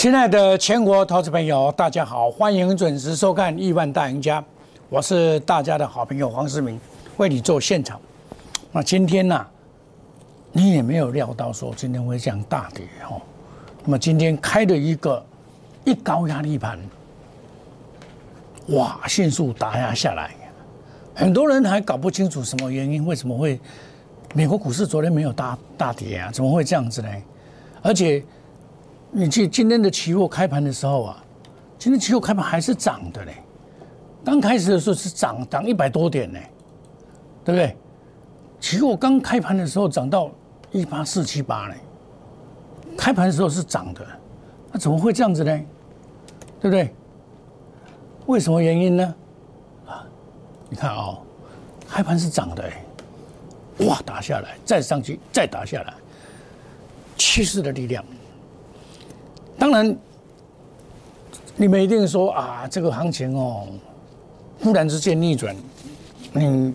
亲爱的全国投资朋友，大家好，欢迎准时收看《亿万大赢家》，我是大家的好朋友黄世明，为你做现场。那今天呢，你也没有料到说今天会这样大跌哦。那么今天开了一个一高压力盘，哇，迅速打压下来，很多人还搞不清楚什么原因，为什么会美国股市昨天没有大大跌啊？怎么会这样子呢？而且。你记今天的期货开盘的时候啊，今天期货开盘还是涨的嘞。刚开始的时候是涨涨一百多点呢，对不对？期货刚开盘的时候涨到一八四七八嘞，开盘的时候是涨的，那怎么会这样子呢？对不对？为什么原因呢？啊，你看啊，开盘是涨的，哇，打下来，再上去，再打下来，趋势的力量。当然，你们一定说啊，这个行情哦，忽然之间逆转，你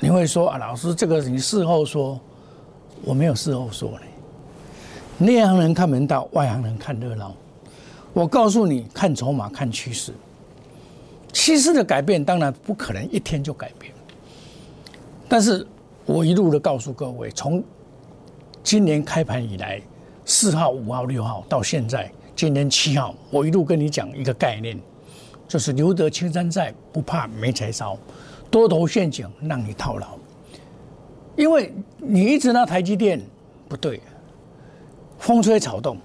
你会说啊，老师，这个你事后说，我没有事后说呢。内行人看门道，外行人看热闹。我告诉你，看筹码，看趋势。趋势的改变，当然不可能一天就改变。但是我一路的告诉各位，从今年开盘以来。四号、五号、六号到现在，今天七号，我一路跟你讲一个概念，就是留得青山在，不怕没柴烧，多头陷阱让你套牢。因为你一直拿台积电不对，风吹草动，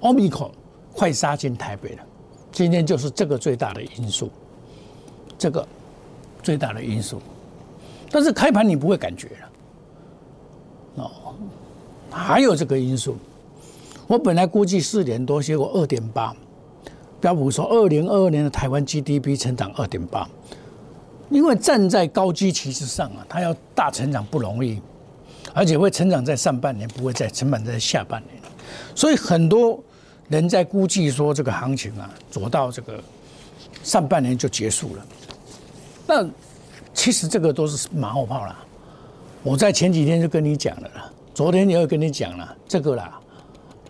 欧米克快杀进台北了，今天就是这个最大的因素，这个最大的因素。但是开盘你不会感觉了，哦，还有这个因素。我本来估计四年多，结果二点八。标普说，二零二二年的台湾 GDP 成长二点八，因为站在高基期之上啊，它要大成长不容易，而且会成长在上半年，不会在成长在下半年。所以很多人在估计说，这个行情啊，走到这个上半年就结束了。那其实这个都是马后炮啦。我在前几天就跟你讲了啦，昨天也有跟你讲了这个啦。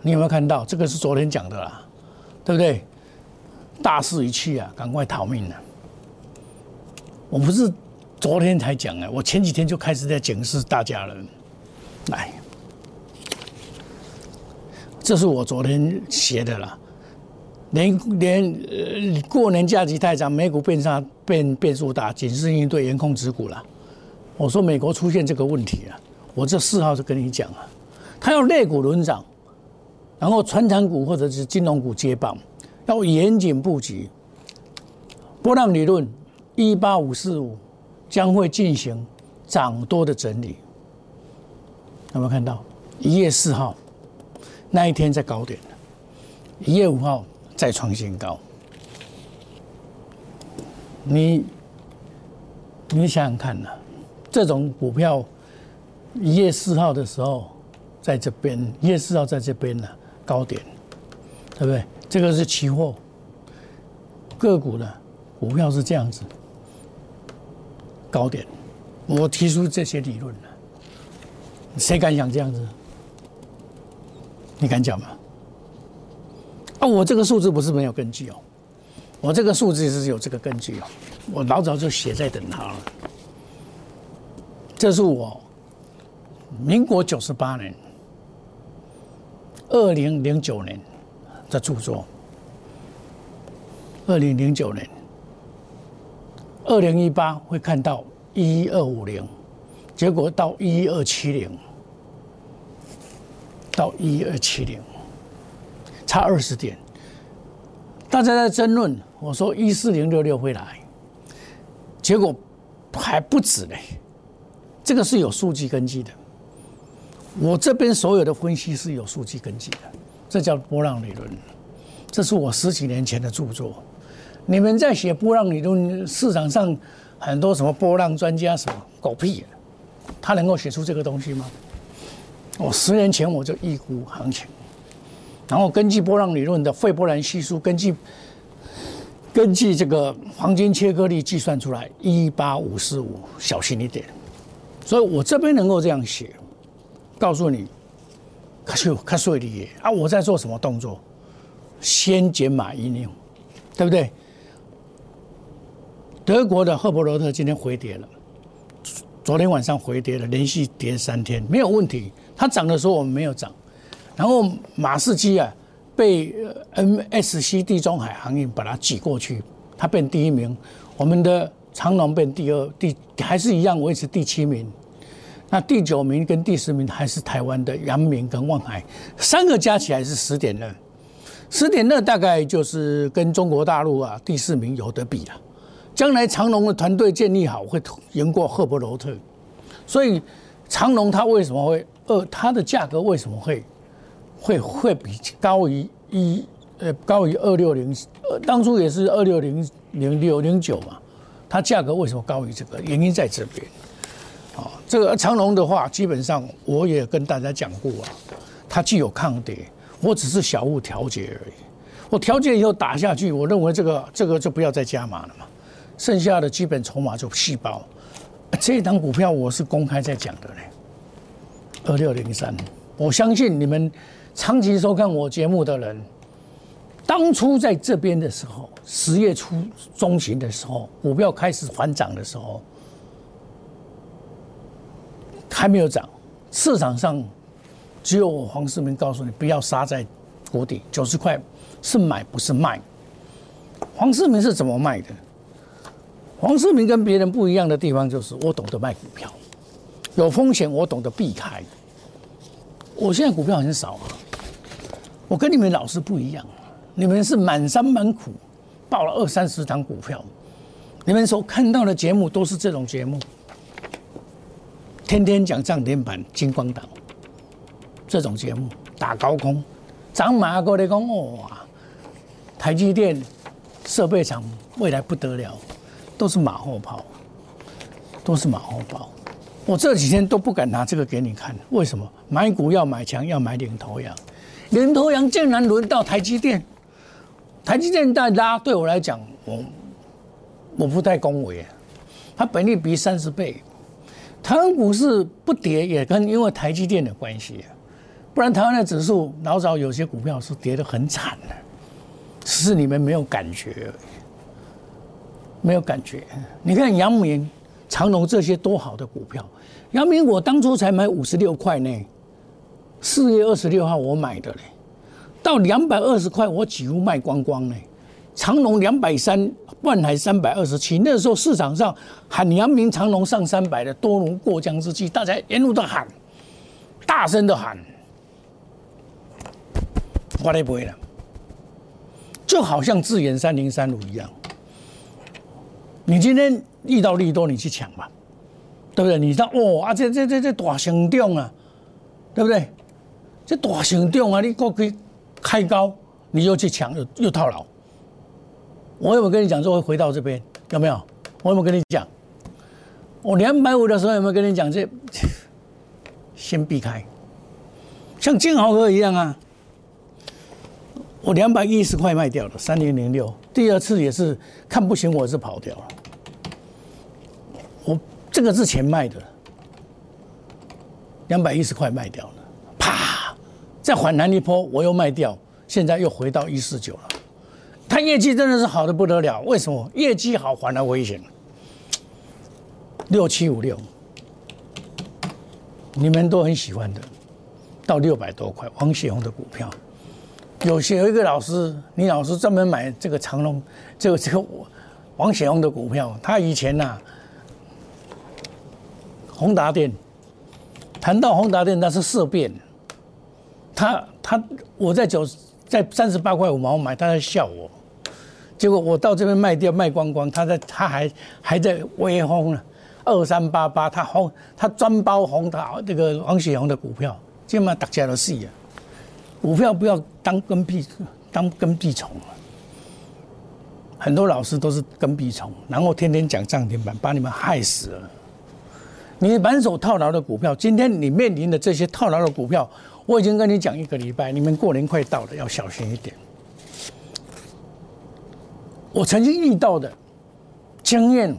你有没有看到？这个是昨天讲的啦，对不对？大势已去啊，赶快逃命了！我不是昨天才讲啊，我前几天就开始在警示大家了。来，这是我昨天写的啦。连连呃，过年假期太长，美股变差变变数大，警示应对严控持股了。我说美国出现这个问题了，我这四号就跟你讲啊，他要肋骨轮涨。然后，传产股或者是金融股接棒，要严谨布局。波浪理论一八五四五将会进行涨多的整理。有没有看到？一月四号那一天在高点，一月五号再创新高。你你想想看呐，这种股票一月四号的时候在这边，一月四号在这边呢。高点，对不对？这个是期货个股的股票是这样子，高点。我提出这些理论了，谁敢讲这样子？你敢讲吗？啊，我这个数字不是没有根据哦，我这个数字是有这个根据哦，我老早就写在等它了。这是我民国九十八年。二零零九年的著作，二零零九年，二零一八会看到一一二五零，结果到一一二七零，到一一二七零，差二十点。大家在争论，我说一四零六六会来，结果还不止嘞，这个是有数据根据的。我这边所有的分析是有数据根据的，这叫波浪理论，这是我十几年前的著作。你们在写波浪理论，市场上很多什么波浪专家什么狗屁，他能够写出这个东西吗？我十年前我就预估行情，然后根据波浪理论的费波兰系数，根据根据这个黄金切割率计算出来一八五四五，小心一点。所以我这边能够这样写。告诉你，可是可说的啊！我在做什么动作？先减码一用，对不对？德国的赫伯罗特今天回跌了，昨天晚上回跌了，连续跌三天没有问题。它涨的时候我们没有涨，然后马士基啊被 MSC 地中海航运把它挤过去，它变第一名。我们的长隆变第二，第还是一样维持第七名。那第九名跟第十名还是台湾的阳明跟望海，三个加起来是十点二，十点二大概就是跟中国大陆啊第四名有得比了。将来长隆的团队建立好，会赢过赫伯罗特，所以长隆它为什么会二？它的价格为什么会会会比高于一呃高于二六零？呃，当初也是二六零零六零九嘛，它价格为什么高于这个？原因在这边。啊，这个长隆的话，基本上我也跟大家讲过啊，它具有抗跌，我只是小物调节而已。我调节以后打下去，我认为这个这个就不要再加码了嘛。剩下的基本筹码就细胞，这一档股票我是公开在讲的嘞。二六零三，我相信你们长期收看我节目的人，当初在这边的时候，十月初中旬的时候，股票开始反涨的时候，还没有涨，市场上只有黄世明告诉你不要杀在谷底，九十块是买不是卖。黄世明是怎么卖的？黄世明跟别人不一样的地方就是，我懂得卖股票，有风险我懂得避开。我现在股票很少啊，我跟你们老师不一样，你们是满山满谷报了二三十张股票，你们所看到的节目都是这种节目，天天讲涨停板、金光党这种节目，打高空，涨马过来讲哇，台积电设备厂未来不得了。都是马后炮，都是马后炮。我这几天都不敢拿这个给你看，为什么？买股要买强，要买领头羊。领头羊竟然轮到台积电，台积电在拉，对我来讲，我我不太恭维。它本利比三十倍，台湾股市不跌也跟因为台积电的关系啊，不然台湾的指数老早有些股票是跌得很惨的，只是你们没有感觉而已。没有感觉，你看阳明、长隆这些多好的股票。阳明我当初才买五十六块呢，四月二十六号我买的嘞，到两百二十块我几乎卖光光嘞。长隆两百三，万台三百二十七，那时候市场上喊阳明、长龙上三百的多如过江之鲫，大家沿路都喊，大声的喊，我来不会了，就好像智远三零三五一样。你今天遇到利多，你去抢吧，对不对？你说哦啊，这这这这大行动啊，对不对？这大行动啊，你过去开高，你又去抢，又又套牢。我有没有跟你讲说会回到这边？有没有？我有没有跟你讲？我两百五的时候有没有跟你讲这？先避开，像金豪哥一样啊。我两百一十块卖掉了，三零零六。第二次也是看不行，我是跑掉了。我这个是钱卖的，两百一十块卖掉了，啪，再反弹一波，我又卖掉，现在又回到一四九了。他业绩真的是好的不得了，为什么？业绩好反而危险。六七五六，你们都很喜欢的，到六百多块，王雪红的股票。有些有一个老师，你老师专门买这个长隆，这个这个王显红的股票。他以前呐，宏达电，谈到宏达电，那是色变。他他我在九在三十八块五毛买，他在笑我。结果我到这边卖掉卖光光，他在他还还在微轰呢，二三八八，他红他专包红桃这个王雪红的股票，基本上大家都死啊。股票不要当跟屁当跟屁虫很多老师都是跟屁虫，然后天天讲涨停板，把你们害死了。你满手套牢的股票，今天你面临的这些套牢的股票，我已经跟你讲一个礼拜，你们过年快到了，要小心一点。我曾经遇到的经验，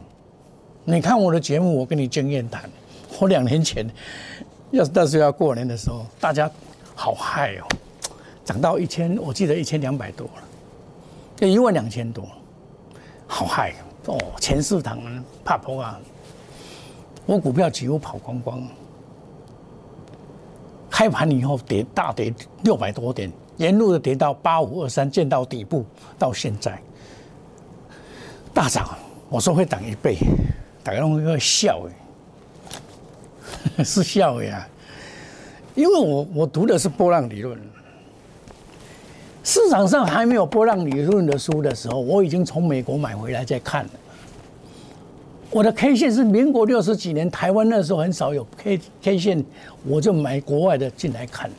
你看我的节目，我跟你经验谈。我两年前，要是到时候要过年的时候，大家好嗨哦。涨到一千，我记得一千两百多了，就一万两千多，好嗨哦！前四堂怕破啊，我股票几乎跑光光。开盘以后跌大跌六百多点，沿路的跌到八五二三，见到底部，到现在大涨。我说会涨一倍，大家拢会笑诶，是笑诶啊！因为我我读的是波浪理论，市场上还没有波浪理论的书的时候，我已经从美国买回来在看了。我的 K 线是民国六十几年，台湾那时候很少有 K K 线，我就买国外的进来看，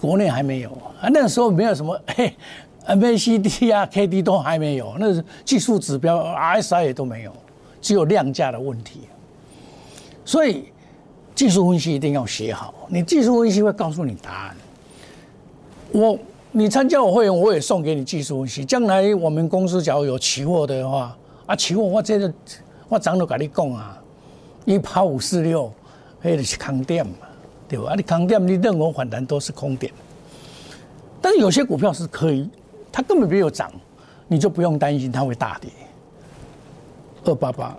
国内还没有啊。那时候没有什么嘿 MACD 啊，KD 都还没有，那是技术指标 RSI 也都没有，只有量价的问题。所以技术分析一定要写好，你技术分析会告诉你答案。我你参加我会员，我也送给你技术分析。将来我们公司假如有期货的话。啊，期货我这个我早都跟你讲啊，一八五四六，那就是空点嘛，对吧？啊，你空点，你任何反弹都是空点。但是有些股票是可以，它根本没有涨，你就不用担心它会大跌。二八八，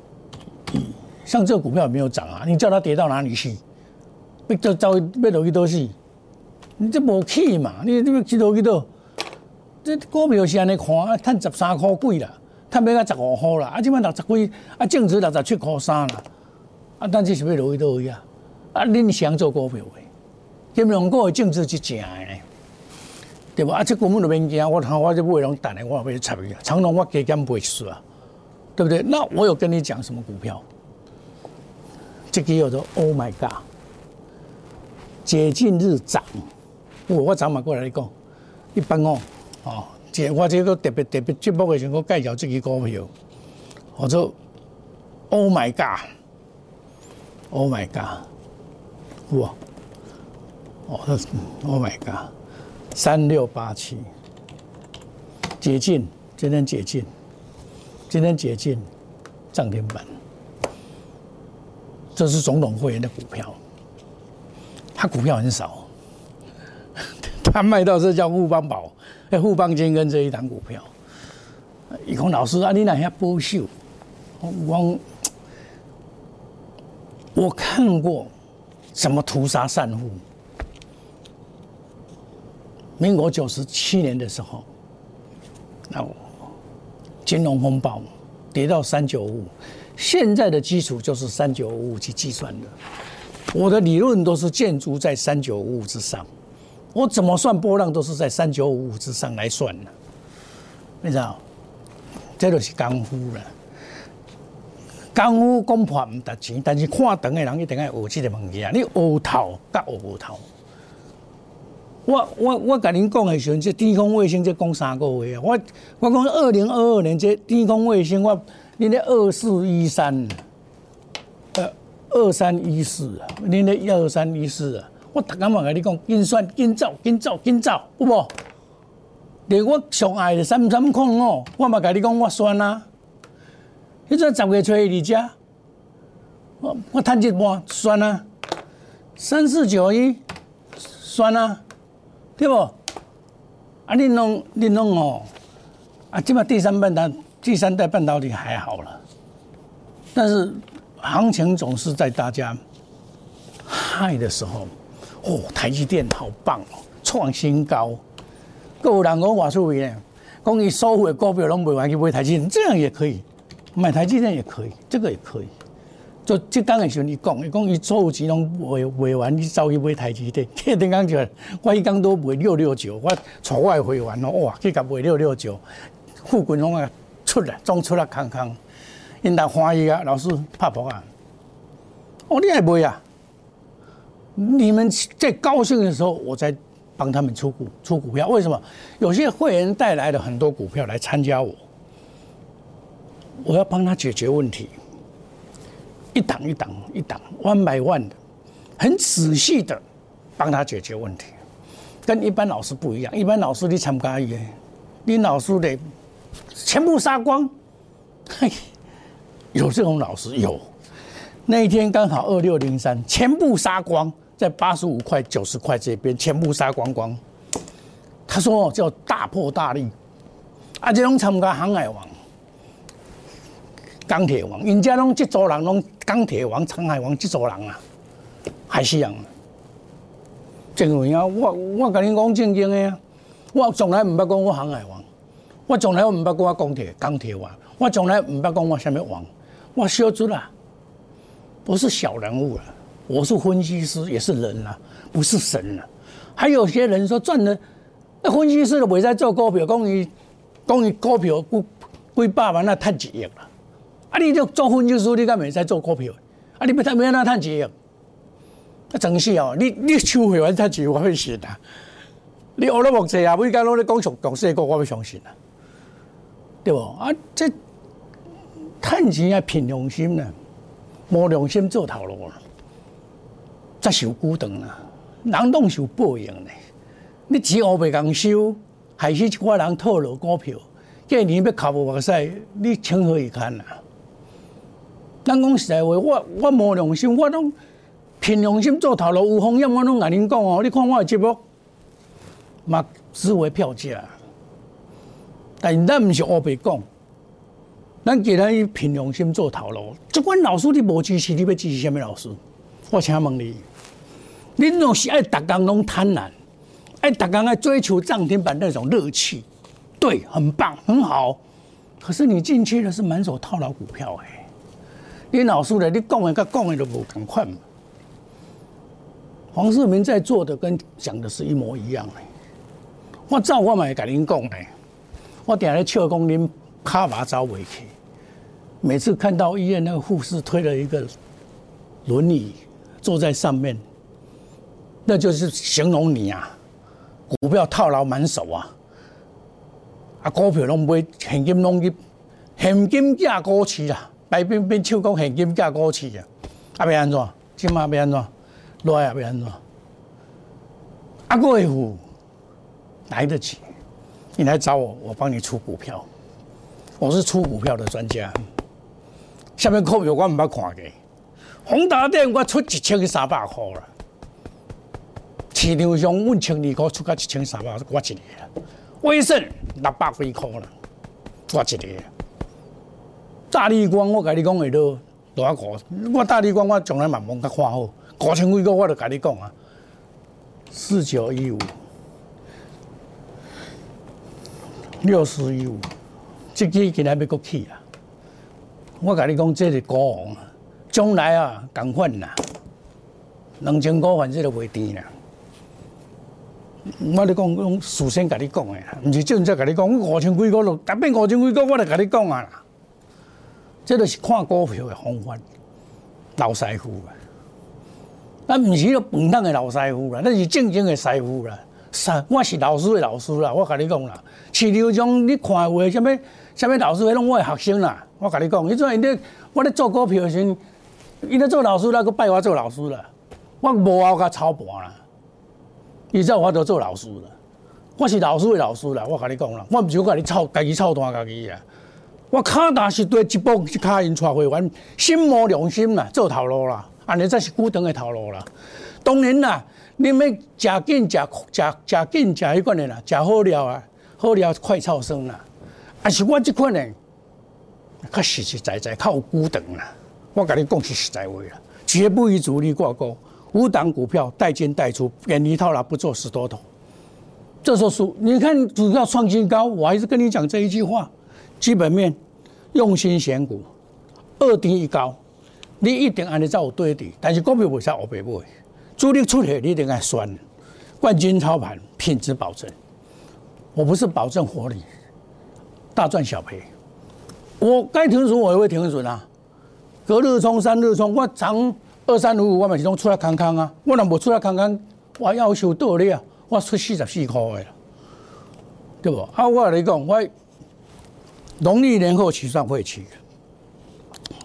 像这个股票没有涨啊，你叫它跌到哪里去？被叫遭被落去都是，你这无去嘛？你这个去落去都，这股票是安尼看，啊，赚十三块几啦。他买到十五块啦，啊，即摆六十几，啊，净值六十七块三啦，啊，但这是要落去倒位啊？啊，恁想做股票的，金融股的净值是正的，对吧？啊，这根本就免惊，我看我这买拢等的，我要去插去。长隆我加减倍数啊，对不对？那我有跟你讲什么股票？这个叫做 Oh my God，解禁日涨，我我早晚过来讲，一般哦，哦。这我这个特别特别节目的时候，我介绍这支股票，叫做 Oh my God，Oh my God，哇，哦，Oh my God，三六八七，解禁，今天解禁，今天解禁，涨停板，这是总统会员的股票，他股票很少，他卖到这叫富邦宝。富邦金跟这一档股票，一讲老师啊，你那遐保守，我我看过什么屠杀散户。民国九十七年的时候，那金融风暴跌到三九五，现在的基础就是三九五去计算的，我的理论都是建筑在三九五之上。我怎么算波浪都是在三九五五之上来算的，你知道？这就是功夫了。功夫讲破唔值钱，但是看长的人一定要学这个物件。你学头甲学无透。我我我甲您讲的时阵，这天空卫星这讲三个月啊。我我讲二零二二年这天空卫星，我恁咧二四一三，呃，二三一四啊，恁咧二三一四啊。我逐工嘛甲你讲，紧算、紧走、紧走、紧走，有无？连我上爱的三三空哦，我嘛甲你讲，我算啊。迄阵十月初二只，我我趁一半算啊。三四九一算啊，对不？啊，你弄你弄哦，啊，即码第三半导第三代半导体还好了，但是行情总是在大家嗨的时候。哦，台积电好棒哦，创新高。各有人讲话术位呢，讲伊收回股票拢卖完去买台积电，这样也可以，买台积电也可以，这个也可以。就即当的时候，你讲，你讲伊所有钱拢卖卖完，你走去买台积电。天天讲就，我一讲都卖六六九，我错外会员哦，哇，去甲卖六六九，富贵拢啊出来，总出来康康，因大欢喜啊，老师拍婆啊，哦，你还卖啊？你们在高兴的时候，我在帮他们出股出股票。为什么？有些会员带来了很多股票来参加我，我要帮他解决问题，一档一档一档，one by one 的，很仔细的帮他解决问题。跟一般老师不一样，一般老师你参加耶，你老师得全部杀光。嘿，有这种老师有，那一天刚好二六零三，全部杀光。在八十五块、九十块这边全部杀光光。他说叫大破大立，啊，这种参加航海王、钢铁王，人家拢这组人拢钢铁王、沧海王这组人啊，还是一样。正为啊，我我跟你讲正经的啊，我从来唔捌讲我航海王，我从来我唔捌讲我钢铁钢铁王，我从来唔捌讲我什么王，我小猪啦，不是小人物啊，我是分析师，也是人啊，不是神啊。还有些人说赚了，那分析师都未在做股票，讲伊讲伊股票几几百万那太几亿啦，啊，你就做分析师，你敢未在做股票？啊，你不赚没那赚几亿？啊，真是哦！你你收会员才钱，我会信啊！你学了木济啊，每间拢咧讲上讲细个，我会相信啊，对不？啊，这趁钱啊凭良心呢，无良心做头路了，才受孤等啊！人拢受报应呢。你钱学袂共收，还是一寡人套路股票，过年要考无目屎，你情何以堪啊？咱讲实在话，我我无良心，我拢。凭良心做头路有风险，我拢甲恁讲哦。你看我的节目，嘛值回票价。但咱毋是乌白讲，咱既然凭良心做头路，这款老师你无支持，你要支持什么老师？我请问你，恁拢是爱逐工拢贪婪，爱逐工爱追求涨停板那种乐趣，对，很棒，很好。可是你进去的是满手套牢股票哎，你老师咧，你讲的甲讲的都无同款嘛。黄世明在做的跟讲的是一模一样的。我照我咪甲您讲嘞，我定咧笑讲恁卡麻走回去。每次看到医院那个护士推了一个轮椅坐在上面，那就是形容你啊，股票套牢满手啊，啊股票拢买现金拢去现金价股市啊，白冰冰手讲现金价股市啊，啊要安怎？今嘛要安怎？来啊！要安怎？阿贵户来得及，你来找我，我帮你出股票。我是出股票的专家。下面股票我唔捌看过，宏达电我出一千三百块了。市场上问千二块出到一千三百，我一个。威盛六百几块了，我一个。大力光我跟你讲会多多个，我大力光我从来嘛冇甲看好。五千几个，我就跟你讲啊，四九一五，六四一五，这支今日要过去啊！我跟你讲，这是股王，将来啊，共款啦，两千股反正都袂低啦。我咧讲讲，事先跟你讲的，毋是正在跟你讲，五千几股咯，特别五千几股，我就跟你讲啊啦。这都是看股票的方法，老师傅啊。那不是了笨蛋的老师傅啦，那是正经的师傅啦。是，我是老师的老师啦。我跟你讲啦，市场中你看话，什么什么老师，迄拢我的学生啦。我跟你讲，你做因咧，我咧做股票时，伊咧做老师，那个拜我做老师啦。我无后甲操盘啦，伊才有法度做老师啦。我是老师的老师啦。我跟你讲啦，我毋是甲你操，家己操蛋家己啊。我卡大是对一步一卡因带会员，心无良心啦，做头路啦。安尼才是古长的头路啦。当然啦，你要食紧食食食紧食迄款的啦，食好料啊，好料快超生啦。啊是我这款的，较实实在在靠古长啦。我跟你讲是实在话啦，绝不与主力挂钩。五档股票带进带出，远离套牢，不做死多头。这说书，你看股票创新高，我还是跟你讲这一句话：基本面用心选股，二低一高。你一定安尼才有对的，但是股票袂使乌白买，主力出血你一定爱选，冠军操盘品质保证，我不是保证获利，大赚小赔，我该停损我也会停损啊，隔日冲三日冲，我长二三五五我嘛是拢出来看看啊，我若无出来看看，我要求多咧啊，我出四十四块的，对不？啊，我来讲，我农历年后起算会期。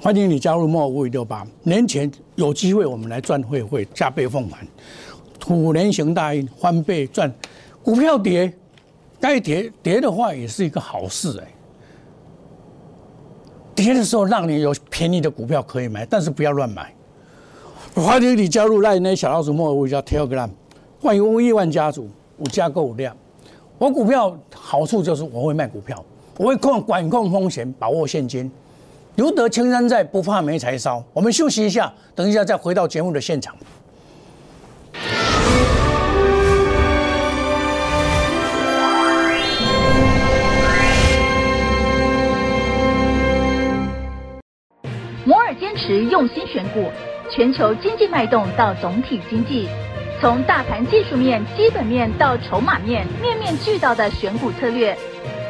欢迎你加入莫尔五五六八，年前有机会我们来赚会会加倍奉还，虎年行大运翻倍赚，股票跌该跌跌的话也是一个好事哎，跌的时候让你有便宜的股票可以买，但是不要乱买，欢迎你加入赖内小老鼠莫尔叫 Telegram，欢迎亿万家族五加购量。我股票好处就是我会卖股票，我会控管控风险，把握现金。留得青山在，不怕没柴烧。我们休息一下，等一下再回到节目的现场。摩尔坚持用心选股，全球经济脉动到总体经济，从大盘技术面、基本面到筹码面，面面俱到的选股策略。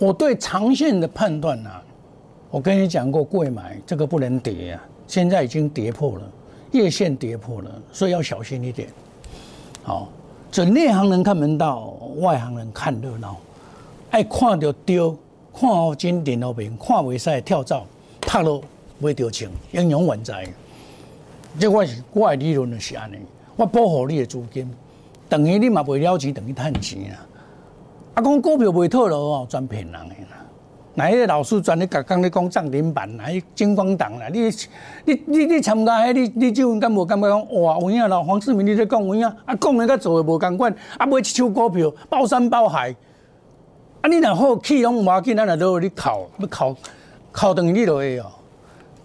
我对长线的判断呢，我跟你讲过，贵买这个不能跌啊，现在已经跌破了，月线跌破了，所以要小心一点。好，这内行人看门道，外行人看热闹，爱看到丢，看好金点那边，看未使跳蚤，拍落袂丢钱，英勇万载。这我是我的理论就是安尼，我保护你的资金，等于你嘛袂了钱，等于赚钱啊。啊，讲股票袂套路哦，专骗人的啦。那迄个老师专咧讲讲咧讲涨停板啦，迄金光党啦，你你你你参加迄你你就敢无感觉讲哇有影啦？黄世明你咧讲有影，啊讲诶甲做诶无共款，啊买一手股票包山包海，啊你若好气拢无要紧，咱若都你哭，要哭哭等于你落去哦，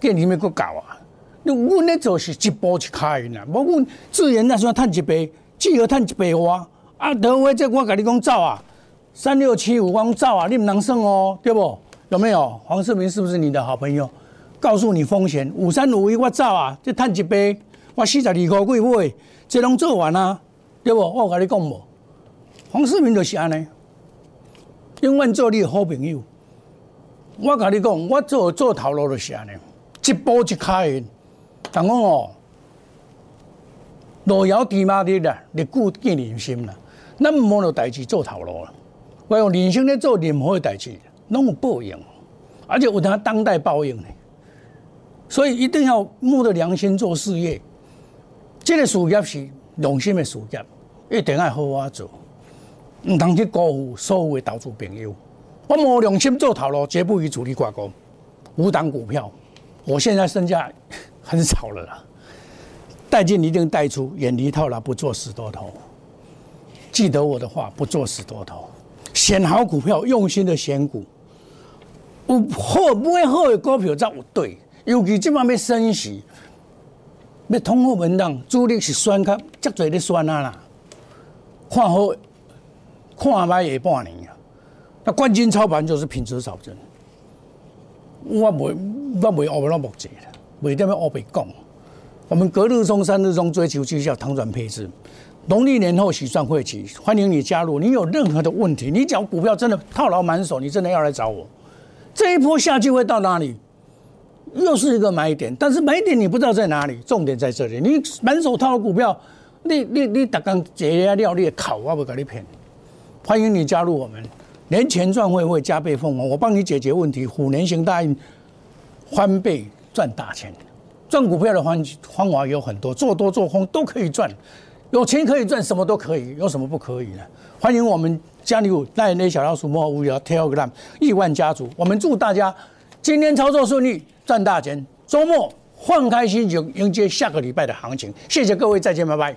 见你咪搁搞啊！你阮咧做是一步一开啦，无阮自然那算趁一倍，只要趁一倍花，啊德威这我甲你讲走啊！三六七五光照啊，你们能胜哦，对不？有没有？黄世明是不是你的好朋友？告诉你风险，五三五一我照啊，这探一杯，我四十二块贵买，这拢做完啊，对不？我跟你讲无，黄世明就是安尼，永远做你的好朋友。我跟你讲，我做做头路就是安尼，一步一开，人讲哦，路遥知马力啦，日久见人心啦，咱唔好有代志做头路啦。我用人生咧做任何代志，拢有报应，而且有他当代报应呢。所以一定要摸着良心做事业。这个事业是良心的事业，一定要好好做，唔通去辜负所有的投资朋友。我无良心做头路，绝不与主力挂钩。五档股票，我现在身价很少了啦。带进一定带出，远离套牢，不做死多头。记得我的话，不做死多头。选好股票，用心的选股，有好买好的股票才有对。尤其这方面升息，要通货膨胀，主力是选较足侪咧选啊啦。看好，看歹下半年啊。那冠军操盘就是品质保证。我袂，我袂学不到目前啦，袂点样学白讲。我们隔日中、三日中追求绩效，躺转配置。农历年后喜算会期，欢迎你加入。你有任何的问题，你讲股票真的套牢满手，你真的要来找我。这一波下去会到哪里？又是一个买点，但是买点你不知道在哪里。重点在这里，你满手套的股票，你你你打刚解压料，你也考我不给你骗。欢迎你加入我们，年前赚会会加倍奉还，我帮你解决问题。虎年行大运，翻倍赚大钱。赚股票的方方法有很多，做多做空都可以赚。有钱可以赚，什么都可以，有什么不可以呢？欢迎我们加入带那小老鼠莫无聊 Telegram 亿万家族。我们祝大家今天操作顺利，赚大钱，周末放开心情，迎接下个礼拜的行情。谢谢各位，再见，拜拜。